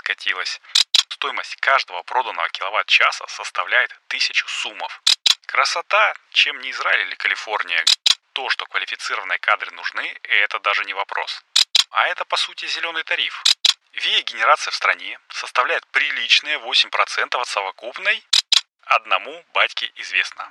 подкатилась. Стоимость каждого проданного киловатт-часа составляет тысячу суммов. Красота, чем не Израиль или Калифорния. То, что квалифицированные кадры нужны, это даже не вопрос. А это по сути зеленый тариф. ВИА-генерация в стране составляет приличные 8% от совокупной. Одному батьке известно.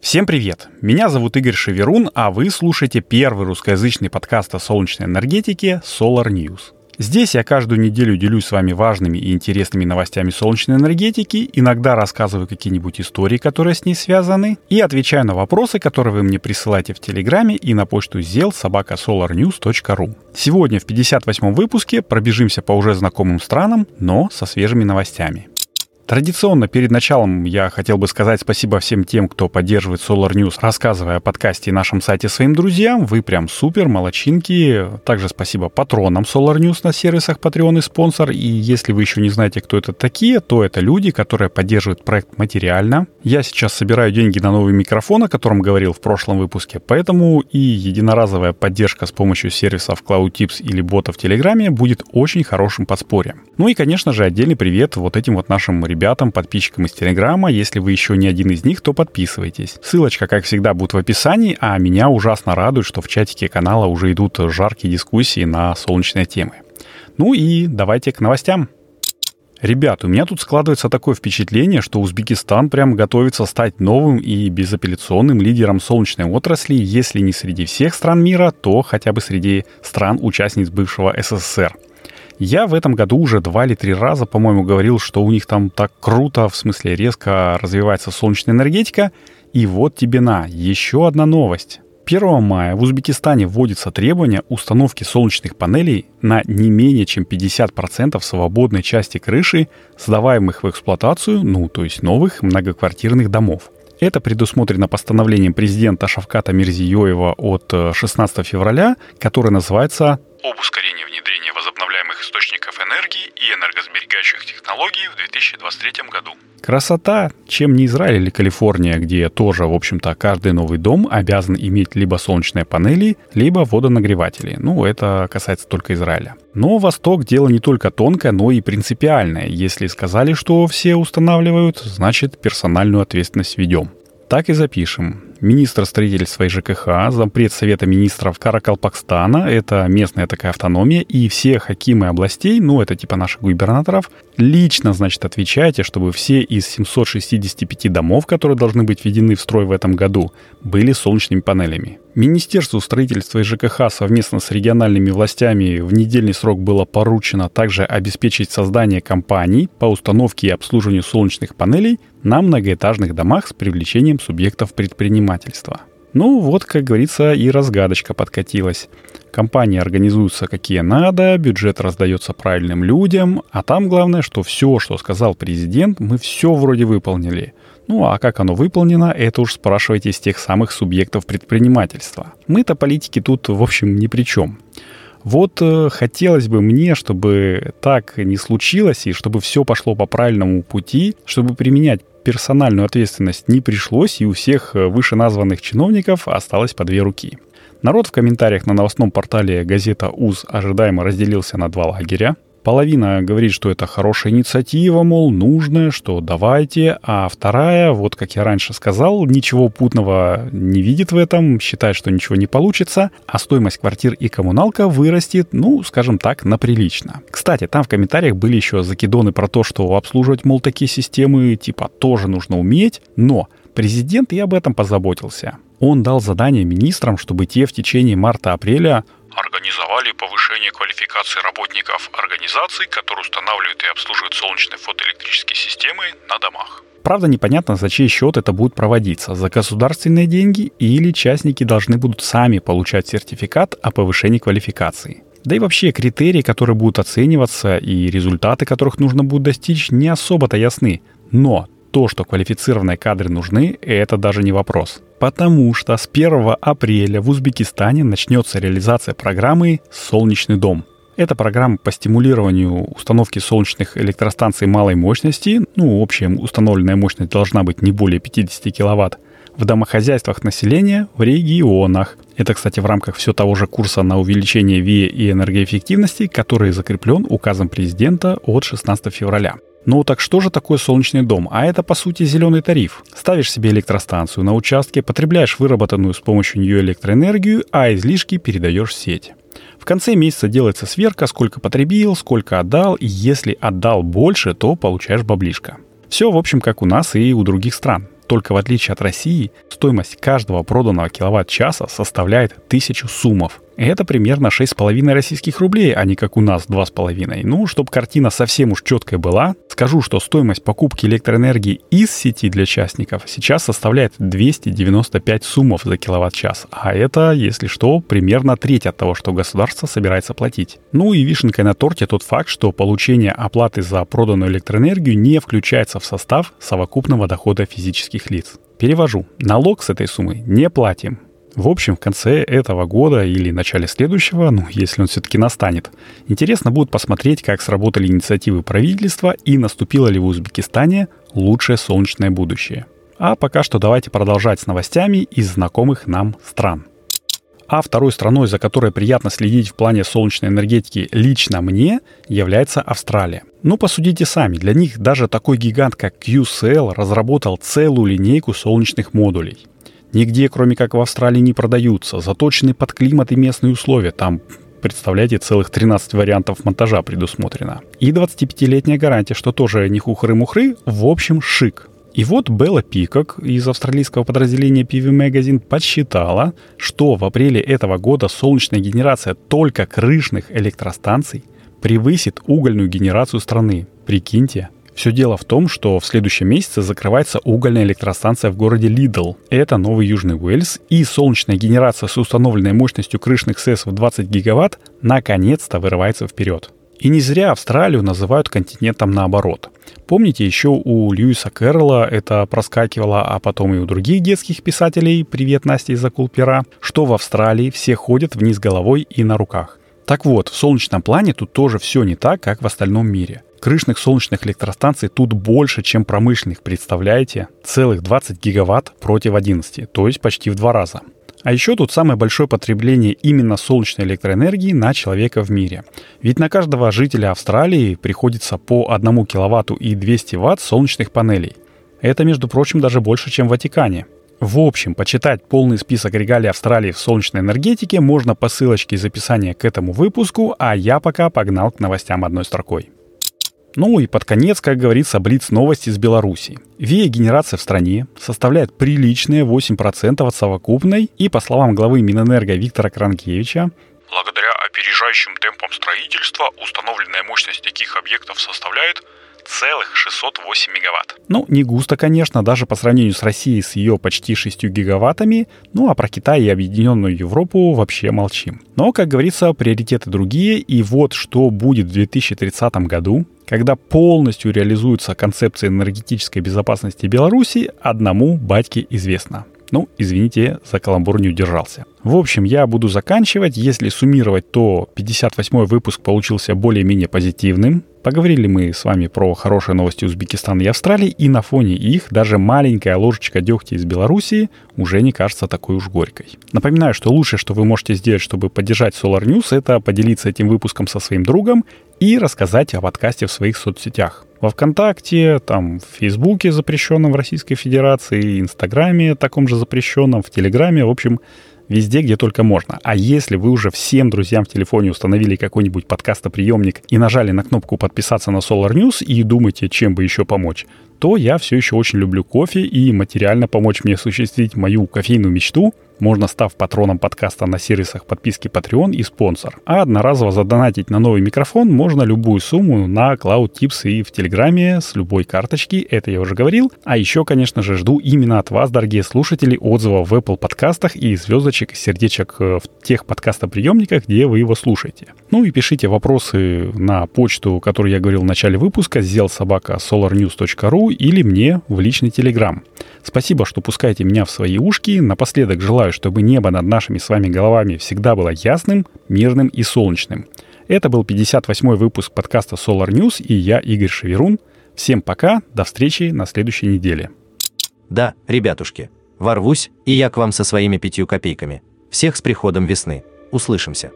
Всем привет! Меня зовут Игорь Шеверун, а вы слушаете первый русскоязычный подкаст о солнечной энергетике Solar News. Здесь я каждую неделю делюсь с вами важными и интересными новостями солнечной энергетики, иногда рассказываю какие-нибудь истории, которые с ней связаны, и отвечаю на вопросы, которые вы мне присылаете в Телеграме и на почту собакасоларnews.ru. Сегодня в 58-м выпуске пробежимся по уже знакомым странам, но со свежими новостями. Традиционно перед началом я хотел бы сказать спасибо всем тем, кто поддерживает Solar News, рассказывая о подкасте и нашем сайте своим друзьям. Вы прям супер, молочинки. Также спасибо патронам Solar News на сервисах Patreon и спонсор. И если вы еще не знаете, кто это такие, то это люди, которые поддерживают проект материально. Я сейчас собираю деньги на новый микрофон, о котором говорил в прошлом выпуске, поэтому и единоразовая поддержка с помощью сервисов CloudTips или бота в Телеграме будет очень хорошим подспорьем. Ну и, конечно же, отдельный привет вот этим вот нашим ребятам, подписчикам из Телеграма. Если вы еще не один из них, то подписывайтесь. Ссылочка, как всегда, будет в описании, а меня ужасно радует, что в чатике канала уже идут жаркие дискуссии на солнечные темы. Ну и давайте к новостям. Ребят, у меня тут складывается такое впечатление, что Узбекистан прям готовится стать новым и безапелляционным лидером солнечной отрасли, если не среди всех стран мира, то хотя бы среди стран-участниц бывшего СССР. Я в этом году уже два или три раза, по-моему, говорил, что у них там так круто, в смысле резко развивается солнечная энергетика. И вот тебе на, еще одна новость. 1 мая в Узбекистане вводится требование установки солнечных панелей на не менее чем 50% свободной части крыши, сдаваемых в эксплуатацию, ну то есть новых многоквартирных домов. Это предусмотрено постановлением президента Шавката Мирзиёева от 16 э, февраля, которое называется «Об ускорении и энергосберегающих технологий в 2023 году». Красота, чем не Израиль или Калифорния, где тоже, в общем-то, каждый новый дом обязан иметь либо солнечные панели, либо водонагреватели. Ну, это касается только Израиля. Но Восток дело не только тонкое, но и принципиальное. Если сказали, что все устанавливают, значит персональную ответственность ведем. Так и запишем министр строительства и ЖКХ, зампред Совета министров Каракалпакстана, это местная такая автономия, и все хакимы областей, ну, это типа наших губернаторов, лично, значит, отвечайте, чтобы все из 765 домов, которые должны быть введены в строй в этом году, были солнечными панелями. Министерству строительства и ЖКХ совместно с региональными властями в недельный срок было поручено также обеспечить создание компаний по установке и обслуживанию солнечных панелей на многоэтажных домах с привлечением субъектов предпринимательства. Ну вот, как говорится, и разгадочка подкатилась. Компании организуются какие надо, бюджет раздается правильным людям, а там главное, что все, что сказал президент, мы все вроде выполнили. Ну а как оно выполнено, это уж спрашивайте с тех самых субъектов предпринимательства. Мы-то политики тут, в общем, ни при чем. Вот э, хотелось бы мне, чтобы так не случилось, и чтобы все пошло по правильному пути, чтобы применять персональную ответственность не пришлось, и у всех э, вышеназванных чиновников осталось по две руки. Народ в комментариях на новостном портале газета УЗ ожидаемо разделился на два лагеря. Половина говорит, что это хорошая инициатива, мол, нужная, что давайте, а вторая, вот как я раньше сказал, ничего путного не видит в этом, считает, что ничего не получится, а стоимость квартир и коммуналка вырастет, ну, скажем так, на прилично. Кстати, там в комментариях были еще закидоны про то, что обслуживать, мол, такие системы типа тоже нужно уметь, но президент и об этом позаботился. Он дал задание министрам, чтобы те в течение марта-апреля организовали повышение квалификации работников организаций, которые устанавливают и обслуживают солнечные фотоэлектрические системы на домах. Правда, непонятно, за чей счет это будет проводиться, за государственные деньги или частники должны будут сами получать сертификат о повышении квалификации. Да и вообще критерии, которые будут оцениваться и результаты, которых нужно будет достичь, не особо-то ясны. Но то, что квалифицированные кадры нужны, это даже не вопрос. Потому что с 1 апреля в Узбекистане начнется реализация программы «Солнечный дом». Это программа по стимулированию установки солнечных электростанций малой мощности, ну, общая установленная мощность должна быть не более 50 киловатт, в домохозяйствах населения в регионах. Это, кстати, в рамках все того же курса на увеличение ВИЭ и энергоэффективности, который закреплен указом президента от 16 февраля. Ну так что же такое солнечный дом? А это по сути зеленый тариф. Ставишь себе электростанцию на участке, потребляешь выработанную с помощью нее электроэнергию, а излишки передаешь в сеть. В конце месяца делается сверка, сколько потребил, сколько отдал, и если отдал больше, то получаешь баблишко. Все, в общем, как у нас и у других стран. Только в отличие от России, стоимость каждого проданного киловатт-часа составляет 1000 суммов. Это примерно 6,5 российских рублей, а не как у нас 2,5. Ну, чтобы картина совсем уж четкая была, скажу, что стоимость покупки электроэнергии из сети для частников сейчас составляет 295 суммов за киловатт-час. А это, если что, примерно треть от того, что государство собирается платить. Ну и вишенкой на торте тот факт, что получение оплаты за проданную электроэнергию не включается в состав совокупного дохода физических лиц. Перевожу. Налог с этой суммы не платим. В общем, в конце этого года или начале следующего, ну, если он все-таки настанет, интересно будет посмотреть, как сработали инициативы правительства и наступило ли в Узбекистане лучшее солнечное будущее. А пока что давайте продолжать с новостями из знакомых нам стран. А второй страной, за которой приятно следить в плане солнечной энергетики лично мне, является Австралия. Ну, посудите сами, для них даже такой гигант, как QCell, разработал целую линейку солнечных модулей. Нигде, кроме как в Австралии, не продаются. Заточены под климат и местные условия. Там представляете, целых 13 вариантов монтажа предусмотрено. И 25-летняя гарантия, что тоже не хухры-мухры, в общем, шик. И вот Белла Пикок из австралийского подразделения PV Magazine подсчитала, что в апреле этого года солнечная генерация только крышных электростанций превысит угольную генерацию страны. Прикиньте, все дело в том, что в следующем месяце закрывается угольная электростанция в городе Лидл. Это Новый Южный Уэльс. И солнечная генерация с установленной мощностью крышных СЭС в 20 гигаватт наконец-то вырывается вперед. И не зря Австралию называют континентом наоборот. Помните, еще у Льюиса Кэрролла это проскакивало, а потом и у других детских писателей «Привет, Настя из Акулпера», что в Австралии все ходят вниз головой и на руках. Так вот, в солнечном плане тут тоже все не так, как в остальном мире. Крышных солнечных электростанций тут больше, чем промышленных, представляете? Целых 20 гигаватт против 11, то есть почти в два раза. А еще тут самое большое потребление именно солнечной электроэнергии на человека в мире. Ведь на каждого жителя Австралии приходится по 1 киловатту и 200 ватт солнечных панелей. Это, между прочим, даже больше, чем в Ватикане. В общем, почитать полный список регалий Австралии в солнечной энергетике можно по ссылочке из описания к этому выпуску, а я пока погнал к новостям одной строкой. Ну и под конец, как говорится, блиц новости из Беларуси. ВИА-генерация в стране составляет приличные 8% от совокупной, и по словам главы Минэнерго Виктора Кранкевича, Благодаря опережающим темпам строительства установленная мощность таких объектов составляет 608 мегаватт. Ну, не густо, конечно, даже по сравнению с Россией с ее почти 6 гигаваттами. Ну, а про Китай и Объединенную Европу вообще молчим. Но, как говорится, приоритеты другие. И вот что будет в 2030 году, когда полностью реализуется концепция энергетической безопасности Беларуси, одному батьке известно. Ну, извините, за каламбур не удержался. В общем, я буду заканчивать. Если суммировать, то 58 выпуск получился более-менее позитивным. Поговорили мы с вами про хорошие новости Узбекистана и Австралии, и на фоне их даже маленькая ложечка дегтя из Беларуси уже не кажется такой уж горькой. Напоминаю, что лучшее, что вы можете сделать, чтобы поддержать Solar News, это поделиться этим выпуском со своим другом и рассказать о подкасте в своих соцсетях. Во ВКонтакте, там, в Фейсбуке, запрещенном в Российской Федерации, Инстаграме, таком же запрещенном, в Телеграме, в общем, везде, где только можно. А если вы уже всем друзьям в телефоне установили какой-нибудь подкастоприемник и нажали на кнопку подписаться на Solar News и думаете, чем бы еще помочь, то я все еще очень люблю кофе и материально помочь мне осуществить мою кофейную мечту можно став патроном подкаста на сервисах подписки Patreon и спонсор. А одноразово задонатить на новый микрофон можно любую сумму на Cloud Tips и в Телеграме с любой карточки, это я уже говорил. А еще, конечно же, жду именно от вас, дорогие слушатели, отзывов в Apple подкастах и звездочек и сердечек э, в тех подкастоприемниках, где вы его слушаете. Ну и пишите вопросы на почту, которую я говорил в начале выпуска, сделал собака solarnews.ru или мне в личный Телеграм. Спасибо, что пускаете меня в свои ушки. Напоследок желаю, чтобы небо над нашими с вами головами всегда было ясным, мирным и солнечным. Это был 58-й выпуск подкаста Solar News, и я, Игорь Шеверун. Всем пока, до встречи на следующей неделе. Да, ребятушки, Ворвусь, и я к вам со своими пятью копейками. Всех с приходом весны. Услышимся.